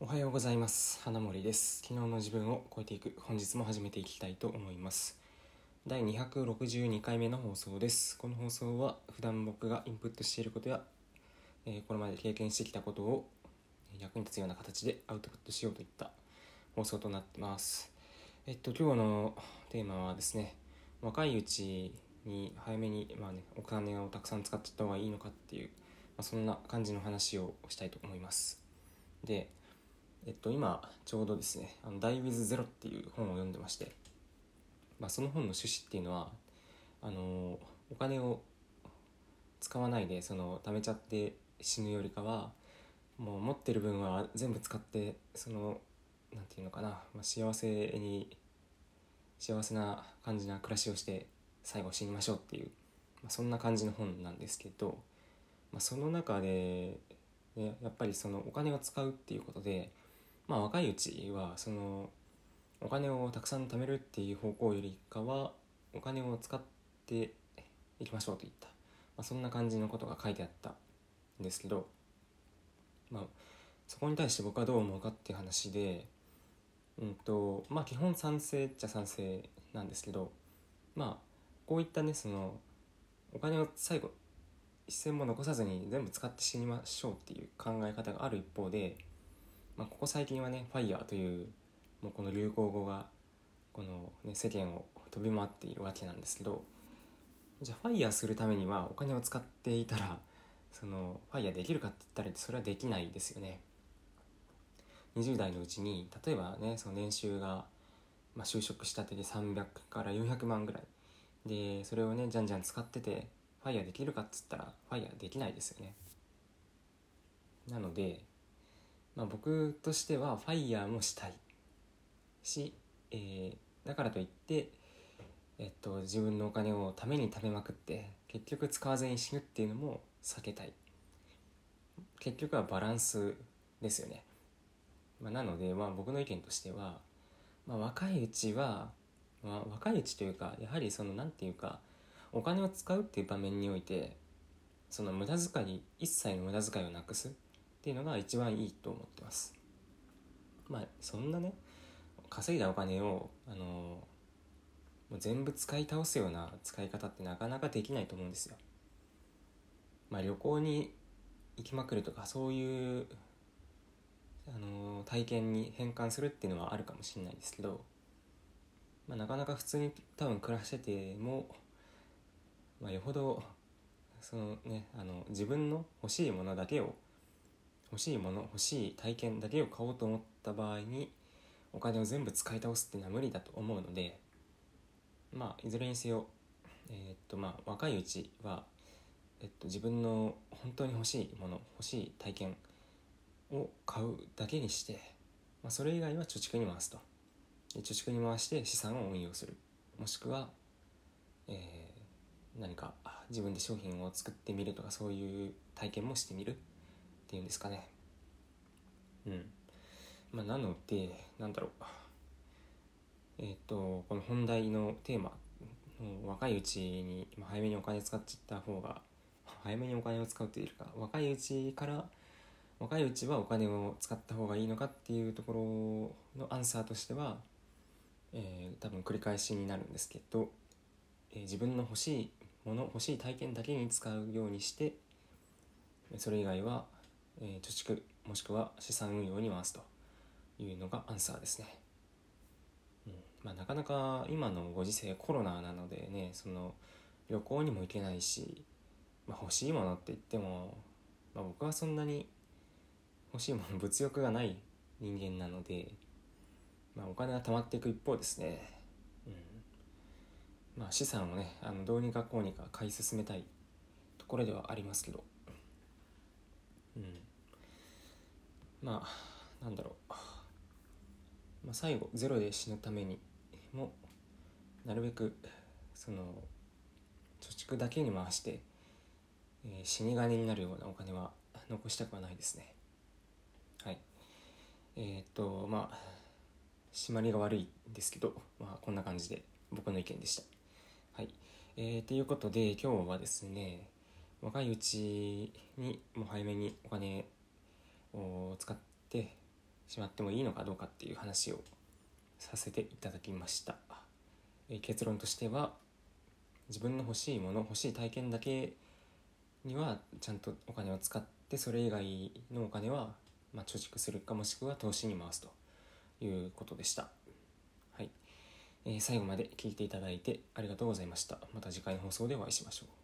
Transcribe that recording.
おはようございます。花森です。昨日の自分を超えていく本日も始めていきたいと思います。第262回目の放送です。この放送は普段僕がインプットしていることや、えーこれまで経験してきたことを役に立つような形でアウトプットしようといった放送となってます。えっと今日のテーマはですね若いうちに早めに、まあね、お金をたくさん使っちゃった方がいいのかっていう、まあ、そんな感じの話をしたいと思います。でえっと、今ちょうどですね「あの Die with Zero」っていう本を読んでまして、まあ、その本の趣旨っていうのはあのお金を使わないでその貯めちゃって死ぬよりかはもう持ってる分は全部使ってそのなんていうのかな、まあ、幸せに幸せな感じな暮らしをして最後死にましょうっていう、まあ、そんな感じの本なんですけど、まあ、その中で、ね、やっぱりそのお金を使うっていうことでまあ若いうちはそのお金をたくさん貯めるっていう方向よりかはお金を使っていきましょうといった、まあ、そんな感じのことが書いてあったんですけど、まあ、そこに対して僕はどう思うかっていう話で、うんとまあ、基本賛成っちゃ賛成なんですけど、まあ、こういったねそのお金を最後一銭も残さずに全部使って死にましょうっていう考え方がある一方でまあ、ここ最近はね「ファイヤーというもうこの流行語がこの、ね、世間を飛び回っているわけなんですけどじゃあファイヤーするためにはお金を使っていたらそのファイヤーできるかって言ったらそれはできないですよね。20代のうちに例えばねその年収が、まあ、就職したてで300から400万ぐらいでそれをねじゃんじゃん使っててファイヤーできるかっつったらファイヤーできないですよね。なのでまあ、僕としてはファイヤーもしたい。し、えー、だからといって、えっと、自分のお金をために貯めまくって結局使わずに死ぬっていうのも避けたい。結局はバランスですよね、まあ、なので、まあ、僕の意見としては、まあ、若いうちは、まあ、若いうちというかやはりその何て言うかお金を使うっていう場面においてその無駄遣い一切の無駄遣いをなくす。っていうのが一番いいと思ってます。まあそんなね稼いだお金をあのもう全部使い倒すような使い方ってなかなかできないと思うんですよ。まあ旅行に行きまくるとかそういうあの体験に変換するっていうのはあるかもしれないですけど、まあ、なかなか普通に多分暮らしてても、まあ、よほどそのねあの自分の欲しいものだけを欲しいもの欲しい体験だけを買おうと思った場合にお金を全部使い倒すっていうのは無理だと思うのでまあいずれにせよえー、っとまあ若いうちは、えっと、自分の本当に欲しいもの欲しい体験を買うだけにして、まあ、それ以外は貯蓄に回すと。貯蓄に回して資産を運用する。もしくは、えー、何か自分で商品を作ってみるとかそういう体験もしてみる。っていうんですかね。うん。まあなのでなんだろう。えっ、ー、とこの本題のテーマ若いうちに早めにお金使っちゃった方が早めにお金を使うというか若いうちから若いうちはお金を使った方がいいのかっていうところのアンサーとしては、えー、多分繰り返しになるんですけど、えー、自分の欲しいもの欲しい体験だけに使うようにしてそれ以外はえー、貯蓄もしくは資産運用に回すというのがアンサーですね。うん。まあ、なかなか今のご時世コロナなのでねその旅行にも行けないし、まあ、欲しいものって言っても、まあ、僕はそんなに欲しいもの物欲がない人間なので、まあ、お金が貯まっていく一方ですね、うん。まあ、資産をねあのどうにかこうにか買い進めたいところではありますけど。うん。まあなんだろう、まあ、最後ゼロで死ぬためにもなるべくその貯蓄だけに回して、えー、死に金になるようなお金は残したくはないですね。はい。えー、っとまあ締まりが悪いんですけど、まあ、こんな感じで僕の意見でした。はい。えー、ということで今日はですね若いうちにもう早めにお金使ってしまってもいいのかどうかっていう話をさせていただきました、え結論としては自分の欲しいもの欲しい体験だけにはちゃんとお金を使ってそれ以外のお金はま貯蓄するかもしくは投資に回すということでした。はい、えー、最後まで聞いていただいてありがとうございました。また次回の放送でお会いしましょう。